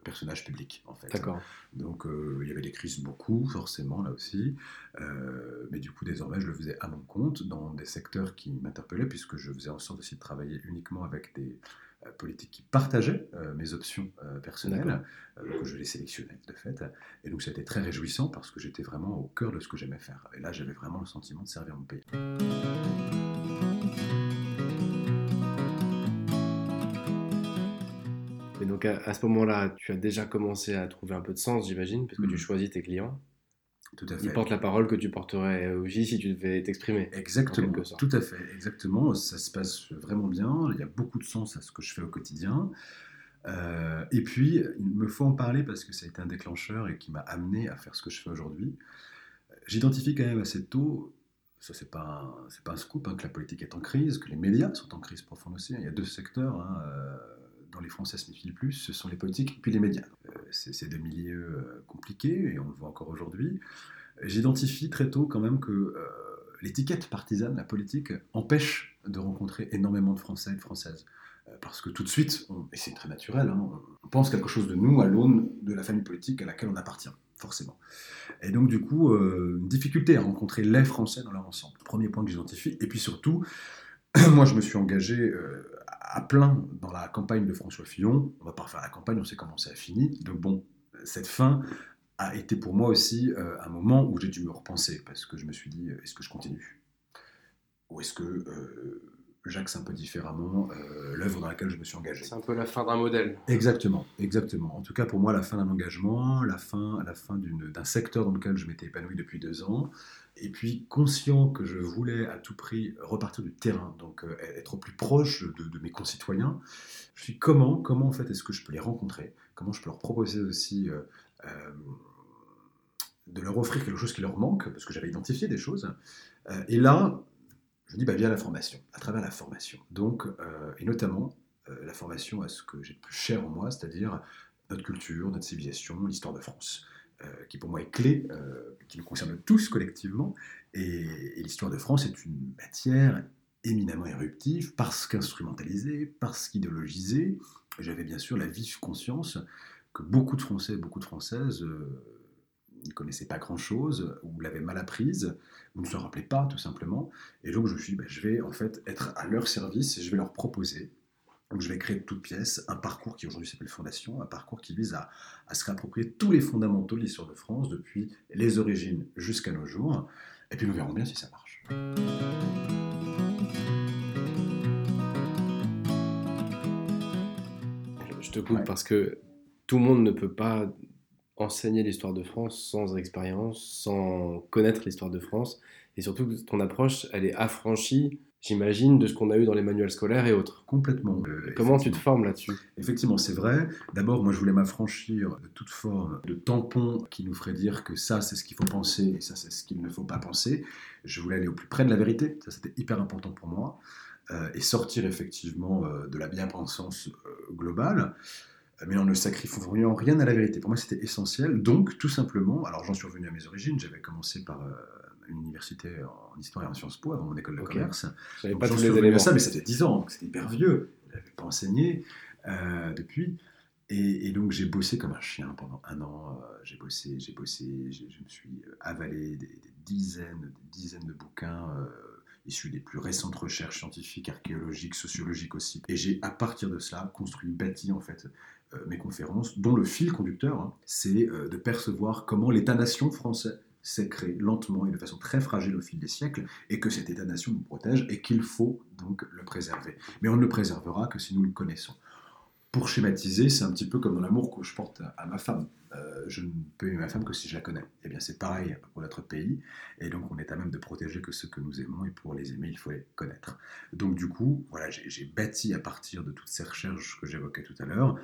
personnage public, en fait. D'accord. Donc, euh, il y avait des crises beaucoup, forcément, là aussi. Euh, mais du coup, désormais, je le faisais à mon compte, dans des secteurs qui m'interpellaient, puisque je faisais en sorte aussi de travailler uniquement avec des euh, politiques qui partageaient mes options personnelles. donc, je les sélectionnais, de fait. Et donc, c'était très réjouissant, parce que j'étais vraiment au cœur de ce que j'aimais faire. Et là, j'avais vraiment le sentiment de servir mon pays. Donc à, ce moment-là, tu as déjà commencé à trouver un peu de sens, j'imagine, parce que tu hmm. choisis tes clients. Tout à fait. Ils portent la parole que tu porterais aussi si tu devais t'exprimer. Exactement. Tout à fait. Exactement. Ça se passe vraiment bien. Il y a beaucoup de sens à ce que je fais au quotidien. Euh, et puis, il me faut en parler parce que ça a été un déclencheur et qui m'a amené à faire ce que je fais aujourd'hui. J'identifie quand même assez tôt, ça c'est pas, un- pas un scoop, hein, que la politique est en crise, que les médias sont en crise profonde aussi. Il y a deux secteurs hein, euh, les Français se méfient le plus, ce sont les politiques puis les médias. Euh, c'est deux milieux euh, compliqués, et on le voit encore aujourd'hui. J'identifie très tôt quand même que euh, l'étiquette partisane, la politique, empêche de rencontrer énormément de Français et de Françaises. Parce que tout de suite, et c'est très naturel, hein, on pense quelque chose de nous à l'aune de la famille politique à laquelle on appartient, forcément. Et donc, du coup, une difficulté à rencontrer les Français dans leur ensemble. Premier point que j'identifie. Et puis surtout, moi, je me suis engagé euh, à plein dans la campagne de François Fillon. On va pas refaire la campagne, on sait comment ça a fini. Donc, bon, cette fin a été pour moi aussi euh, un moment où j'ai dû me repenser. Parce que je me suis dit, euh, est-ce que je continue? Ou est-ce que euh, j'axe un peu différemment euh, l'œuvre dans laquelle je me suis engagé? C'est un peu la fin d'un modèle. Exactement, exactement. En tout cas, pour moi, la fin d'un engagement, la fin, la fin d'un secteur dans lequel je m'étais épanoui depuis deux ans, et puis conscient que je voulais à tout prix repartir du terrain, donc euh, être au plus proche de, mes concitoyens. Je suis comment, comment en fait est-ce que je peux les rencontrer? Comment je peux leur proposer aussi euh, euh, de leur offrir quelque chose qui leur manque, parce que j'avais identifié des choses. Et là, je dis bah, via la formation, à travers la formation. Donc, et notamment la formation à ce que j'ai de plus cher en moi, c'est-à-dire notre culture, notre civilisation, l'histoire de France, euh, qui pour moi est clé, euh, qui nous concerne tous collectivement. Et, l'histoire de France est une matière éminemment éruptive, parce qu'instrumentalisée, parce qu'idéologisée. J'avais bien sûr la vive conscience que beaucoup de Français, beaucoup de Françaises euh, ne connaissaient pas grand-chose, ou l'avaient mal apprise, ou ne se rappelaient pas tout simplement. Et donc je me suis dit, bah, je vais en fait être à leur service et je vais leur proposer. Donc je vais créer de toutes pièces un parcours qui aujourd'hui s'appelle Fondation, un parcours qui vise à, à se réapproprier tous les fondamentaux de l'histoire de France, depuis les origines jusqu'à nos jours. Et puis nous verrons bien si ça marche. Je te coupe Ouais. parce que tout le monde ne peut pas enseigner l'histoire de France sans expérience, sans connaître l'histoire de France. Et surtout, ton approche, elle est affranchie, j'imagine, de ce qu'on a eu dans les manuels scolaires et autres. Complètement. Euh, Comment tu te formes là-dessus? Effectivement, c'est vrai. D'abord, moi, je voulais m'affranchir de toute forme de tampon qui nous ferait dire que ça, c'est ce qu'il faut penser et ça, c'est ce qu'il ne faut pas penser. Je voulais aller au plus près de la vérité. Ça, c'était hyper important pour moi. Euh, et sortir effectivement euh, de la bien-pensance globale, mais en ne sacrifiant rien à la vérité. Pour moi, c'était essentiel. Donc, tout simplement, alors j'en suis revenu à mes origines. J'avais commencé par euh, une université en histoire et en Sciences Po avant mon école de commerce. Donc, pas tous les éléments. ça, mais ça fait 10 ans, donc c'était hyper vieux. Je n'avais pas enseigné euh, depuis. Et, et donc j'ai bossé comme un chien pendant un an. euh, j'ai bossé, j'ai bossé, je me suis euh, avalé des, des dizaines, des dizaines de bouquins euh, issus des plus récentes recherches scientifiques, archéologiques, sociologiques aussi. Et j'ai à partir de cela construit, bâti en fait euh, mes conférences, dont le fil conducteur, hein, c'est de percevoir comment l'État-nation français s'est créé lentement et de façon très fragile au fil des siècles, et que cet État-nation nous protège et qu'il faut donc le préserver. Mais on ne le préservera que si nous le connaissons. Pour schématiser, c'est un petit peu comme dans l'amour que je porte à, ma femme. Euh, je ne peux aimer ma femme que si je la connais. Eh bien, c'est pareil pour notre pays, et donc on est à même de protéger que ceux que nous aimons, et pour les aimer, il faut les connaître. Donc du coup, voilà, j'ai j'ai bâti à partir de toutes ces recherches que j'évoquais tout à l'heure,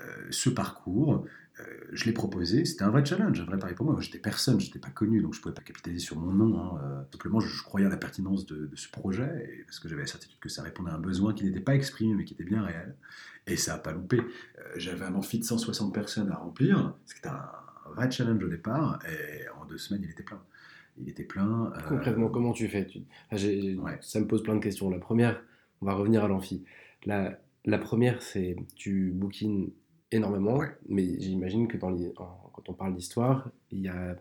euh, ce parcours, euh, je l'ai proposé, c'était un vrai challenge, un vrai pari pour moi. Moi, J'étais personne, j'étais pas connu, donc je pouvais pas capitaliser sur mon nom. hein. Euh, simplement, je, je croyais à la pertinence de, de ce projet, et parce que j'avais la certitude que ça répondait à un besoin qui n'était pas exprimé, mais qui était bien réel. Et ça n'a pas loupé. Euh, j'avais un amphi de 160 personnes à remplir, c'était un, un vrai challenge au départ, et en deux semaines, il était plein. Il était plein. Concrètement, comment tu fais? Tu- Ah, Ouais. Ça me pose plein de questions. La première, on va revenir à l'amphi. La, la première, c'est tu bookines énormément, Ouais. mais j'imagine que dans les- en- quand on parle d'histoire, il y a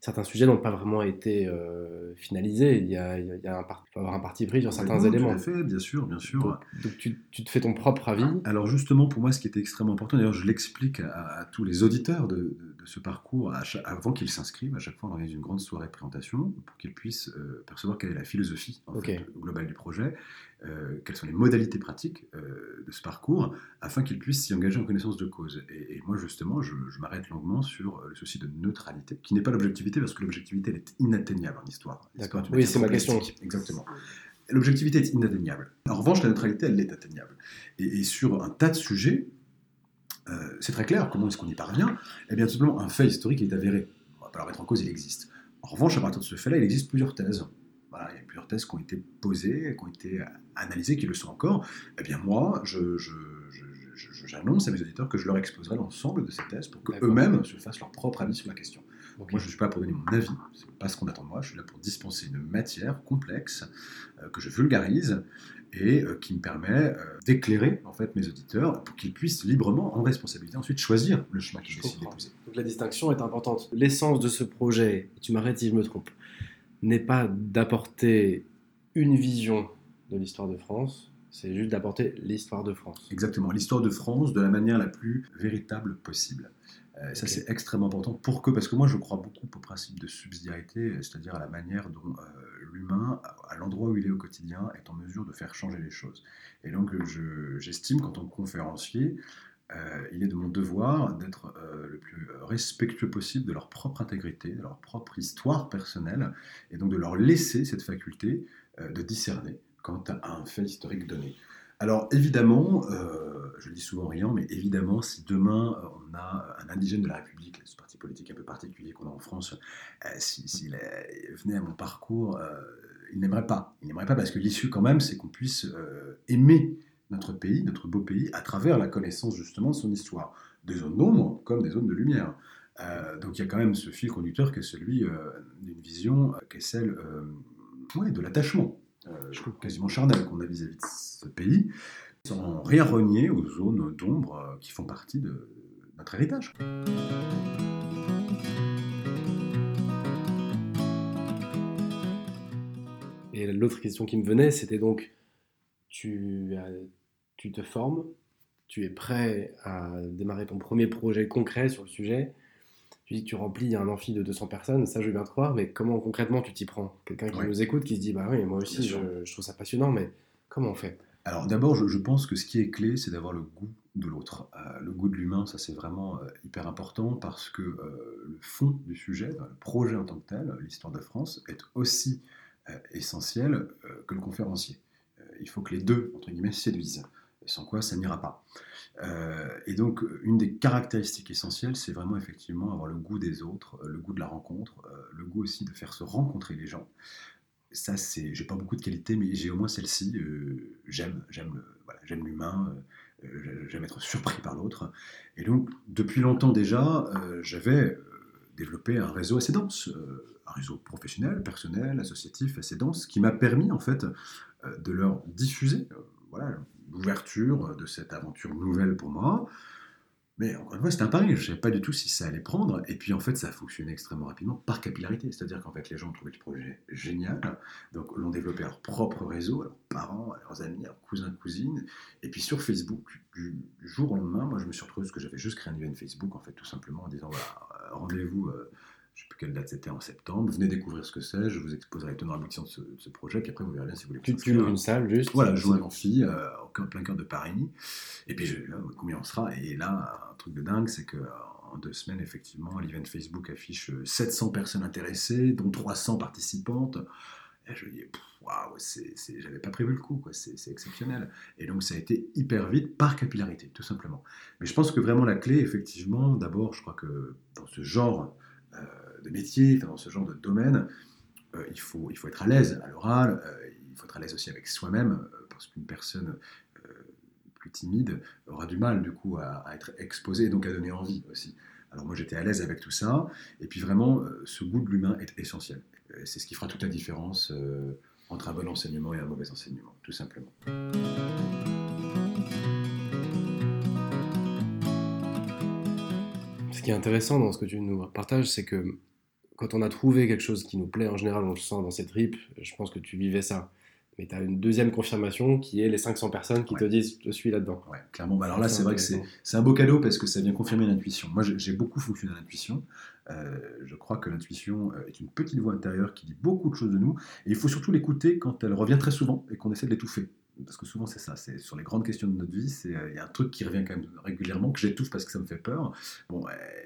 certains sujets n'ont pas vraiment été euh, finalisés. Il y a, il y a- un par- il faut avoir un parti pris sur certains éléments. Tout à fait, bien sûr, bien sûr. Donc, donc tu, tu te fais ton propre avis. Alors justement, pour moi, ce qui était extrêmement important, d'ailleurs je l'explique à, à tous les auditeurs de ce parcours, avant qu'ils s'inscrivent, à chaque fois on organise une grande soirée de présentation pour qu'ils puissent euh, percevoir quelle est la philosophie en Ok. fait, globale du projet, euh, quelles sont les modalités pratiques euh, de ce parcours, afin qu'ils puissent s'y engager en connaissance de cause. Et, et moi justement, je, je m'arrête longuement sur le souci de neutralité, qui n'est pas l'objectivité, parce que l'objectivité elle est inatteignable en histoire. Une Oui, c'est ma question. Exactement. L'objectivité est inatteignable. En revanche, la neutralité, elle est atteignable. Et, et sur un tas de sujets, euh, c'est très clair. Comment est-ce qu'on y parvient? Eh bien, tout simplement, un fait historique est avéré. On ne va pas le remettre en cause, il existe. En revanche, à partir de ce fait-là, il existe plusieurs thèses. Voilà, il y a plusieurs thèses qui ont été posées, qui ont été analysées, qui le sont encore. Eh bien, moi, je, je, j'annonce à mes auditeurs que je leur exposerai l'ensemble de ces thèses pour qu'eux-mêmes se fassent leur propre avis sur la question. Moi, je ne suis pas là pour donner mon avis, c'est pas ce qu'on attend de moi, je suis là pour dispenser une matière complexe euh, que je vulgarise et euh, qui me permet euh, d'éclairer en fait mes auditeurs pour qu'ils puissent librement, en responsabilité, ensuite choisir le chemin qu'ils décident d'épouser. Donc la distinction est importante. L'essence de ce projet, tu m'arrêtes si je me trompe, n'est pas d'apporter une vision de l'histoire de France, c'est juste d'apporter l'histoire de France. Exactement, l'histoire de France de la manière la plus véritable possible. Euh, ça, c'est extrêmement important. Pour que, parce que moi, je crois beaucoup au principe de subsidiarité, c'est-à-dire à la manière dont euh, l'humain, à l'endroit où il est au quotidien, est en mesure de faire changer les choses. Et donc, j'estime qu'en tant que conférencier, euh, il est de mon devoir d'être le plus respectueux possible de leur propre intégrité, de leur propre histoire personnelle, et donc de leur laisser cette faculté de discerner quant à un fait historique donné. Alors évidemment, euh, je le dis souvent rien, mais évidemment, si demain euh, on a un indigène de la République, ce parti politique un peu particulier qu'on a en France, euh, s'il venait à mon parcours, il n'aimerait pas. Il n'aimerait pas parce que l'issue quand même, c'est qu'on puisse aimer notre pays, notre beau pays, à travers la connaissance justement de son histoire, des zones d'ombre comme des zones de lumière. donc il y a quand même ce fil conducteur qui est celui d'une vision qui est celle de l'attachement euh, quasiment charnel qu'on a vis-à-vis de ce pays, sans rien renier aux zones d'ombre euh, qui font partie de notre héritage. Et l'autre question qui me venait, c'était donc, tu, tu te formes, tu es prêt à démarrer ton premier projet concret sur le sujet, tu dis que tu remplis un amphi de 200 personnes, ça je veux bien te croire, mais comment concrètement tu t'y prends? Quelqu'un qui nous écoute, qui se dit, bah oui, moi aussi je, trouve ça passionnant, mais comment on fait? Alors d'abord, je, pense que ce qui est clé, c'est d'avoir le goût de l'autre. Euh, le goût de l'humain, ça c'est vraiment euh, hyper important parce que euh, le fond du sujet, le projet en tant que tel, l'histoire de France, est aussi essentiel que le conférencier. il faut que les deux, entre guillemets, séduisent, sans quoi ça n'ira pas. Euh, et donc, une des caractéristiques essentielles, c'est vraiment effectivement avoir le goût des autres, euh, le goût de la rencontre, euh, le goût aussi de faire se rencontrer les gens. Ça, c'est, j'ai pas beaucoup de qualités, mais j'ai au moins celle-ci. j'aime, j'aime, voilà, j'aime l'humain, j'aime être surpris par l'autre. Et donc, depuis longtemps déjà, j'avais développé un réseau assez dense, un réseau professionnel, personnel, associatif assez dense, qui m'a permis en fait de leur diffuser, voilà, l'ouverture de cette aventure nouvelle pour moi. Mais encore une fois, c'était un pari. Je ne savais pas du tout si ça allait prendre. Et puis en fait, ça a fonctionné extrêmement rapidement par capillarité. C'est-à-dire qu'en fait, les gens ont trouvé le projet génial. Donc, l'ont développé leur propre réseau, leurs parents, leurs amis, leurs cousins, cousines. Et puis sur Facebook, du jour au lendemain, moi, je me suis retrouvé parce que j'avais juste créé un event Facebook, en fait, tout simplement en disant voilà, rendez-vous. Euh, je ne sais plus quelle date c'était, en septembre. Venez découvrir ce que c'est, je vous exposerai les tenants de ce, de ce projet, puis après vous verrez bien si vous voulez. Tu, tu une salle juste Voilà, je joue un amphi, euh, au plein cœur de Paris. Et puis je, là, combien on sera? Et là, un truc de dingue, c'est que en deux semaines, effectivement, l'event Facebook affiche 700 personnes intéressées, dont 300 participantes. Et je dis, waouh, j'avais pas prévu le coup, c'est exceptionnel. Et donc ça a été hyper vite par capillarité, tout simplement. Mais je pense que vraiment la clé, effectivement, d'abord, je crois que dans ce genre euh, de métier, dans ce genre de domaine, euh, il, faut, il faut être à l'aise à l'oral, euh, il faut être à l'aise aussi avec soi-même, parce qu'une personne plus timide aura du mal du coup à, être exposée et donc à donner envie aussi. Alors moi j'étais à l'aise avec tout ça, et puis vraiment ce goût de l'humain est essentiel. C'est ce qui fera toute la différence entre un bon enseignement et un mauvais enseignement, tout simplement. Ce qui est intéressant dans ce que tu nous partages, c'est que quand on a trouvé quelque chose qui nous plaît, en général, on le sent dans ses tripes. Je pense que tu vivais ça. Mais tu as une deuxième confirmation qui est les 500 personnes qui te disent je suis là-dedans. Ouais, clairement. Bah alors là, c'est vrai que c'est un beau cadeau parce que ça vient confirmer l'intuition. Moi, j'ai beaucoup fonctionné à l'intuition. Euh, je crois que l'intuition euh, est une petite voix intérieure qui dit beaucoup de choses de nous. Et il faut surtout l'écouter quand elle revient très souvent et qu'on essaie de l'étouffer parce que souvent c'est ça, c'est sur les grandes questions de notre vie, euh, il y a un truc qui revient quand même régulièrement, que j'étouffe parce que ça me fait peur. Bon,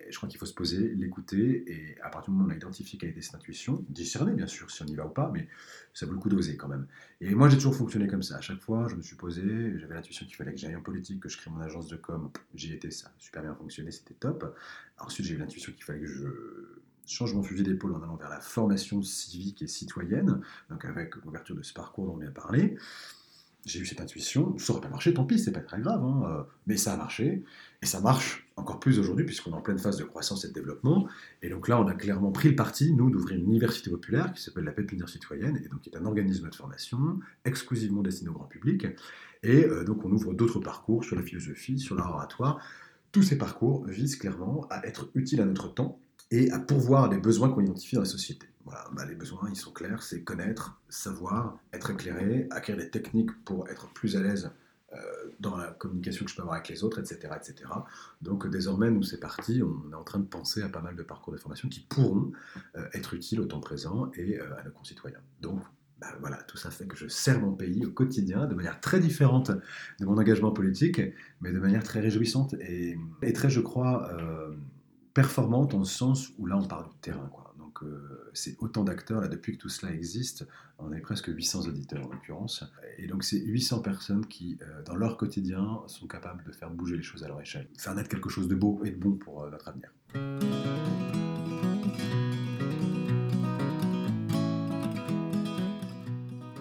je crois qu'il faut se poser, l'écouter, et à partir du moment où on a identifié quelle était cette intuition, discerner bien sûr si on y va ou pas, mais ça vaut le coup d'oser quand même. Et moi j'ai toujours fonctionné comme ça, à chaque fois je me suis posé, j'avais l'intuition qu'il fallait que j'aille en politique, que je crée mon agence de com, j'y étais, ça a super bien fonctionné, c'était top. Ensuite j'ai eu l'intuition qu'il fallait que je changement de fusil d'épaule en allant vers la formation civique et citoyenne, donc avec l'ouverture de ce parcours dont on vient parler. J'ai eu cette intuition, ça aurait pas marché, tant pis, c'est pas très grave, hein, euh, mais ça a marché, et ça marche encore plus aujourd'hui puisqu'on est en pleine phase de croissance et de développement, et donc là on a clairement pris le parti, nous, d'ouvrir une université populaire qui s'appelle la Pépinière Citoyenne, et donc qui est un organisme de formation exclusivement destiné au grand public, et euh, donc on ouvre d'autres parcours sur la philosophie, sur l'art oratoire, tous ces parcours visent clairement à être utiles à notre temps, et à pourvoir les besoins qu'on identifie dans la société. Voilà, bah, les besoins, ils sont clairs, c'est connaître, savoir, être éclairé, acquérir des techniques pour être plus à l'aise euh, dans la communication que je peux avoir avec les autres, etc. etc. Donc désormais, nous, c'est parti, on est en train de penser à pas mal de parcours de formation qui pourront euh, être utiles au temps présent et euh, à nos concitoyens. Donc bah, voilà, tout ça fait que je sers mon pays au quotidien de manière très différente de mon engagement politique, mais de manière très réjouissante et, et très, je crois, performante en ce sens où là on parle du terrain. Quoi. Donc euh, c'est autant d'acteurs, là depuis que tout cela existe, on est presque 800 auditeurs en l'occurrence, et donc c'est 800 personnes qui, euh, dans leur quotidien, sont capables de faire bouger les choses à leur échelle, faire naître quelque chose de beau et de bon pour euh, notre avenir.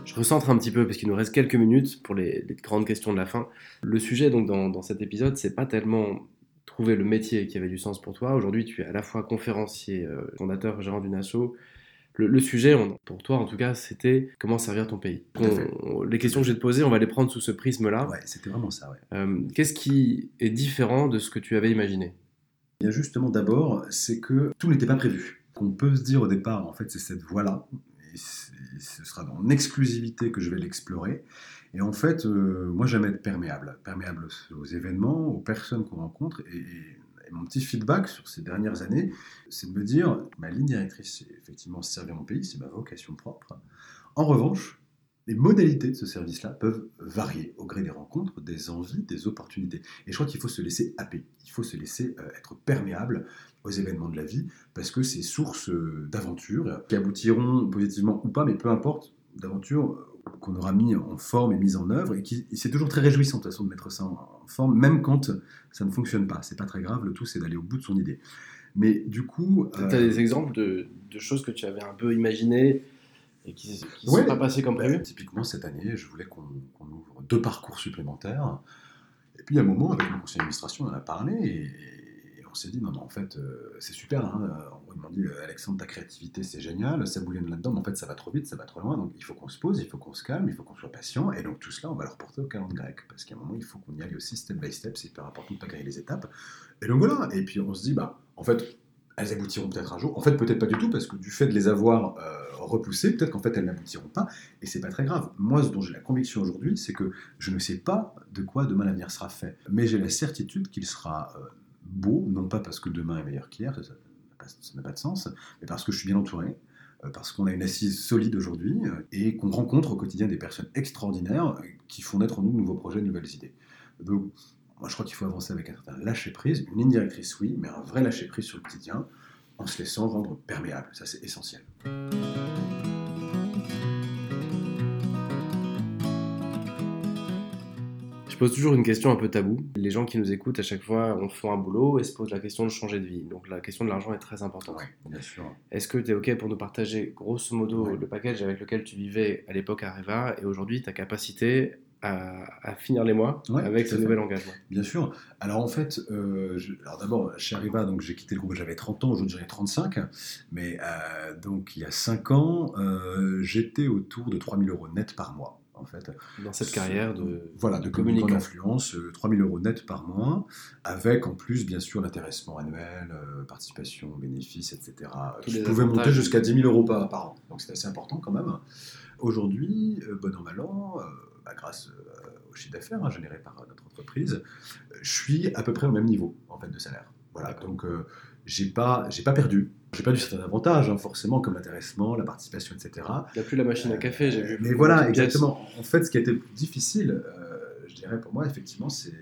Je recentre un petit peu parce qu'il nous reste quelques minutes pour les, grandes questions de la fin. Le sujet donc dans, dans cet épisode, c'est pas tellement trouver le métier qui avait du sens pour toi. Aujourd'hui, tu es à la fois conférencier, euh, fondateur, gérant d'une asso. Le, sujet, pour toi en tout cas, c'était comment servir ton pays. les questions que je vais te poser, on va les prendre sous ce prisme-là. Ouais, c'était vraiment ça. Ouais. Euh, qu'est-ce qui est différent de ce que tu avais imaginé? Bien justement, d'abord, c'est que tout n'était pas prévu. Qu'on peut se dire au départ, en fait, c'est cette voie-là. Et ce sera en exclusivité que je vais l'explorer. Et en fait, euh, moi j'aime être perméable, perméable aux événements, aux personnes qu'on rencontre. Et, mon petit feedback sur ces dernières années, c'est de me dire, ma ligne directrice, c'est effectivement servir mon pays, c'est ma vocation propre. En revanche, les modalités de ce service-là peuvent varier au gré des rencontres, des envies, des opportunités. Et je crois qu'il faut se laisser happer, il faut se laisser euh, être perméable aux événements de la vie, parce que c'est source euh, d'aventures qui aboutiront positivement ou pas, mais peu importe, d'aventures qu'on aura mis en forme et mis en œuvre, et qui c'est toujours très réjouissant de toute façon de mettre ça en, forme, même quand ça ne fonctionne pas. C'est pas très grave, le tout c'est d'aller au bout de son idée. Mais du coup... Tu as des exemples de, choses que tu avais un peu imaginées et qui ne sont pas passées comme prévu? Typiquement, cette année, je voulais qu'on ouvre deux parcours supplémentaires. Et puis, à un moment, avec mon conseil d'administration, on en a parlé, et, on s'est dit, non, non, en fait, euh, c'est super. Hein, ils m'ont dit, Alexandre, ta créativité, c'est génial, ça bouillonne là-dedans, mais en fait, ça va trop vite, ça va trop loin. Donc, il faut qu'on se pose, il faut qu'on se calme, il faut qu'on soit patient. Et donc, tout cela, on va le reporter au calendrier grec. Parce qu'à un moment, il faut qu'on y aille aussi step by step. C'est hyper important de ne pas griller les étapes. Et donc, voilà. Et puis, on se dit, bah, en fait, elles aboutiront peut-être un jour. En fait, peut-être pas du tout, parce que du fait de les avoir euh, repoussées, peut-être qu'en fait, elles n'aboutiront pas. Et c'est pas très grave. Moi, ce dont j'ai la conviction aujourd'hui, c'est que je ne sais pas de quoi demain l'avenir sera fait. Mais j'ai la certitude qu'il sera. Euh, beau, non pas parce que demain est meilleur qu'hier, n'a pas, de sens, mais parce que je suis bien entouré, euh, parce qu'on a une assise solide aujourd'hui euh, et qu'on rencontre au quotidien des personnes extraordinaires euh, qui font naître en nous de nouveaux projets, de nouvelles idées. Donc, moi, je crois qu'il faut avancer avec un certain lâcher-prise, une ligne directrice, oui, mais un vrai lâcher-prise sur le quotidien, en se laissant rendre perméable. Ça, c'est essentiel. Je pose toujours une question un peu taboue. Les gens qui nous écoutent à chaque fois on fait un boulot et se posent la question de changer de vie. Donc la question de l'argent est très importante. bien sûr. Est-ce que tu es OK pour nous partager grosso modo le package avec lequel tu vivais à l'époque à Reva et aujourd'hui ta capacité à, finir les mois avec ce nouvel engagement? Bien sûr. Alors en fait, euh, alors d'abord, chez Arriva, donc j'ai quitté le groupe, j'avais 30 ans, aujourd'hui j'en ai 35. Mais euh, donc il y a 5 ans, euh, j'étais autour de 3000 euros net par mois en fait. Dans cette carrière de, voilà, de communicant d'influence, 3000 euh, euros net par mois, avec en plus, bien sûr, l'intéressement annuel, euh, participation, bénéfices, etc. Je pouvais monter jusqu'à 10 000 euros par, par an, donc c'est assez important quand même. Aujourd'hui, euh, bon an, mal an, bah, grâce au chiffre d'affaires hein, généré par notre entreprise, je suis à peu près au même niveau en fait, de salaire. Voilà, donc j'ai pas, j'ai pas perdu. J'ai perdu certains avantages, hein, forcément, comme l'intéressement, la participation, etc. Il n'y a plus la machine à café, j'ai vu. Mais voilà, exactement. En fait, ce qui a été le plus difficile, euh, je dirais pour moi, effectivement, c'est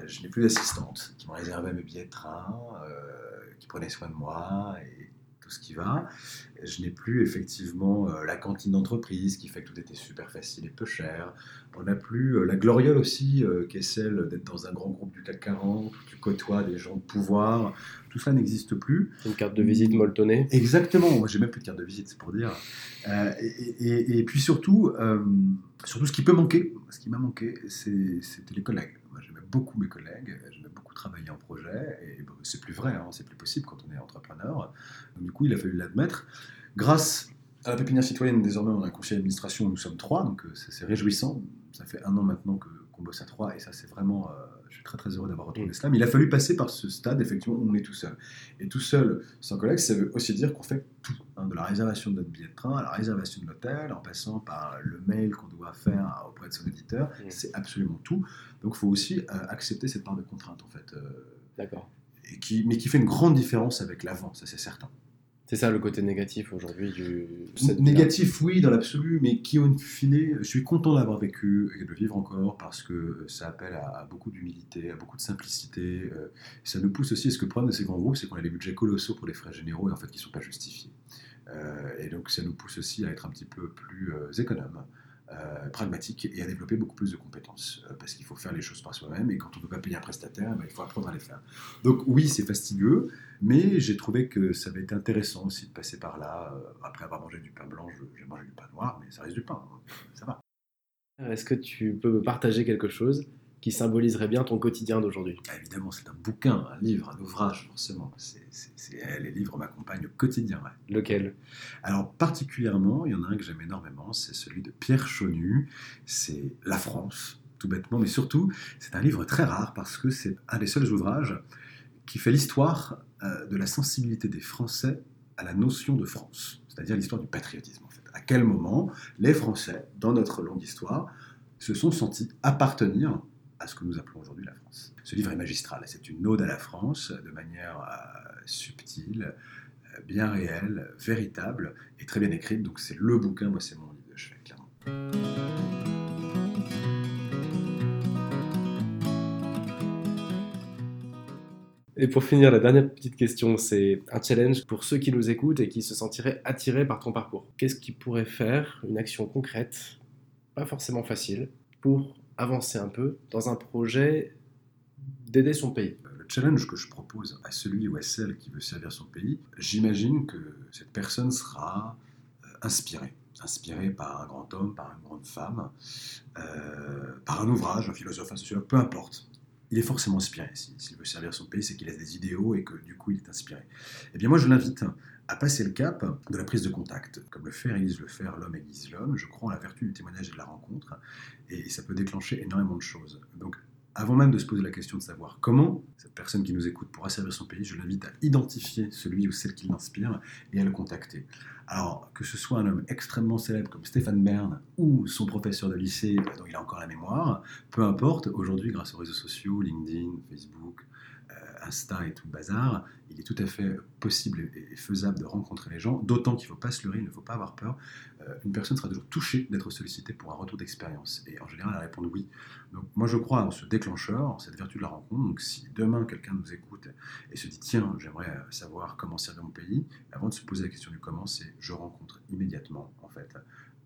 euh, je n'ai plus d'assistante qui me réservait mes billets de train, euh, qui prenait soin de moi et tout ce qui va. Je n'ai plus effectivement euh, la cantine d'entreprise qui fait que tout était super facile et peu cher. On n'a plus euh, la gloriole aussi, euh, qui est celle d'être dans un grand groupe du CAC 40, où tu côtoies des gens de pouvoir. Tout ça n'existe plus. Une carte de visite molletonnée. Exactement, moi j'ai même plus de carte de visite, c'est pour dire. Euh, et, et- et puis surtout, euh, surtout ce qui peut manquer, ce qui m'a manqué, c'était les collègues. Moi j'aimais beaucoup mes collègues, travailler en projet, et c'est plus vrai, hein, c'est plus possible quand on est entrepreneur. Du coup, il a fallu l'admettre. Grâce à la pépinière citoyenne, désormais on a un conseil d'administration nous sommes trois, donc euh, c'est réjouissant. Ça fait un an maintenant que- qu'on bosse à trois, et ça c'est vraiment, euh, je suis très très heureux d'avoir retrouvé Mm. cela. Mais il a fallu passer par ce stade, effectivement, où on est tout seul. Et tout seul, sans collègue, ça veut aussi dire qu'on fait tout, hein, de la réservation de notre billet de train à la réservation de l'hôtel, en passant par le mail qu'on doit faire auprès de son éditeur, Mm. c'est absolument tout. Donc il faut aussi euh, accepter cette part de contrainte, en fait, euh, D'accord. et qui, mais qui fait une grande différence avec l'avant, ça c'est certain. C'est ça le côté négatif aujourd'hui du. Négatif, oui, dans l'absolu, mais qui, au fine, je suis content d'avoir vécu et de vivre encore parce que ça appelle à, beaucoup d'humilité, à beaucoup de simplicité. euh, ça nous pousse aussi, est-ce que le problème de ces grands groupes, c'est qu'on a des budgets colossaux pour les frais généraux et en fait qui ne sont pas justifiés. Euh, et donc ça nous pousse aussi à être un petit peu plus euh, économe, euh, pragmatique et à développer beaucoup plus de compétences euh, parce qu'il faut faire les choses par soi-même et quand on ne peut pas payer un prestataire, ben, il faut apprendre à les faire. Donc oui, c'est fastidieux, mais j'ai trouvé que ça avait été intéressant aussi de passer par là. Euh, après avoir mangé du pain blanc, j'ai mangé du pain noir, mais ça reste du pain, hein. ça va. Est-ce que tu peux me partager quelque chose? Qui symboliserait bien ton quotidien d'aujourd'hui Ah, évidemment, c'est un bouquin, un livre, un ouvrage, forcément. C'est, c'est- c'est- les livres m'accompagnent au quotidien. ouais. Lequel? Alors particulièrement, il y en a un que j'aime énormément, c'est celui de Pierre Chonu, c'est La France, tout bêtement, mais surtout, c'est un livre très rare parce que c'est un des seuls ouvrages qui fait l'histoire euh, de la sensibilité des Français à la notion de France, c'est-à-dire l'histoire du patriotisme en fait. À quel moment les Français, dans notre longue histoire, se sont sentis appartenir à ce que nous appelons aujourd'hui la France. Ce livre est magistral, c'est une ode à la France de manière euh, subtile, euh, bien réelle, véritable et très bien écrite. Donc c'est le bouquin, moi c'est mon livre de chevet, clairement. Et pour finir, la dernière petite question, c'est un challenge pour ceux qui nous écoutent et qui se sentiraient attirés par ton parcours. Qu'est-ce qui pourrait faire une action concrète, pas forcément facile, pour avancer un peu dans un projet d'aider son pays Euh, Le challenge que je propose à celui ou à celle qui veut servir son pays, j'imagine que cette personne sera euh, inspirée. Inspirée par un grand homme, par une grande femme, euh, par un ouvrage, un philosophe, un sociologue, peu importe. Il est forcément inspiré. Si- S'il veut servir son pays, c'est qu'il a des idéaux et que du coup il est inspiré. Eh bien moi je l'invite à passer le cap de la prise de contact. Comme le fait Élise le faire, l'homme aiguise l'homme, je crois en la vertu du témoignage et de la rencontre, et ça peut déclencher énormément de choses. Donc avant même de se poser la question de savoir comment cette personne qui nous écoute pourra servir son pays, je l'invite à identifier celui ou celle qui l'inspire et à le contacter. Alors, que ce soit un homme extrêmement célèbre comme Stéphane Bern ou son professeur de lycée dont il a encore la mémoire, peu importe, aujourd'hui, grâce aux réseaux sociaux, LinkedIn, Facebook, Insta et tout le bazar, il est tout à fait possible et faisable de rencontrer les gens, d'autant qu'il ne faut pas se leurrer, il ne faut pas avoir peur. Euh, une personne sera toujours touchée d'être sollicitée pour un retour d'expérience. Et en général, elle répond oui. Donc moi, je crois en ce déclencheur, en cette vertu de la rencontre. Donc si demain, quelqu'un nous écoute et se dit, tiens, j'aimerais savoir comment servir mon pays, avant de se poser la question du comment, c'est je rencontre immédiatement, en fait,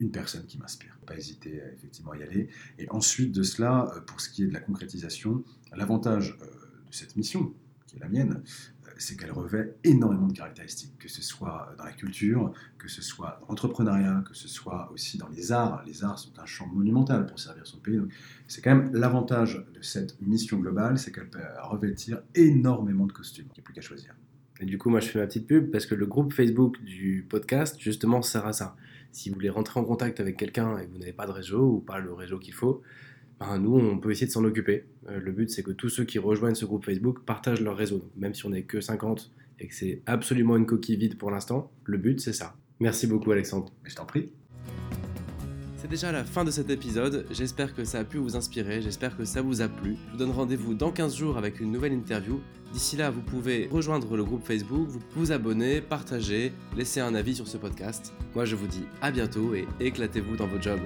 une personne qui m'inspire. Pas hésiter à effectivement y aller. Et ensuite de cela, euh, pour ce qui est de la concrétisation, l'avantage euh, de cette mission, la mienne, euh, c'est qu'elle revêt énormément de caractéristiques, que ce soit dans la culture, que ce soit dans l'entrepreneuriat, que ce soit aussi dans les arts. Les arts sont un champ monumental pour servir son pays. C'est quand même l'avantage de cette mission globale, c'est qu'elle peut revêtir énormément de costumes. Il n'y a plus qu'à choisir. Et du coup, moi, je fais ma petite pub parce que le groupe Facebook du podcast, justement, sert à ça. Si vous voulez rentrer en contact avec quelqu'un et que vous n'avez pas de réseau ou pas le réseau qu'il faut, ben, nous, on peut essayer de s'en occuper. Euh, le but, c'est que tous ceux qui rejoignent ce groupe Facebook partagent leur réseau. Donc, même si on n'est que 50 et que c'est absolument une coquille vide pour l'instant, le but, c'est ça. Merci beaucoup, Alexandre. Mais je t'en prie. C'est déjà la fin de cet épisode, j'espère que ça a pu vous inspirer, j'espère que ça vous a plu. Je vous donne rendez-vous dans 15 jours avec une nouvelle interview. D'ici là, vous pouvez rejoindre le groupe Facebook, vous vous abonner, partager, laisser un avis sur ce podcast. Moi je vous dis à bientôt et éclatez-vous dans vos jobs.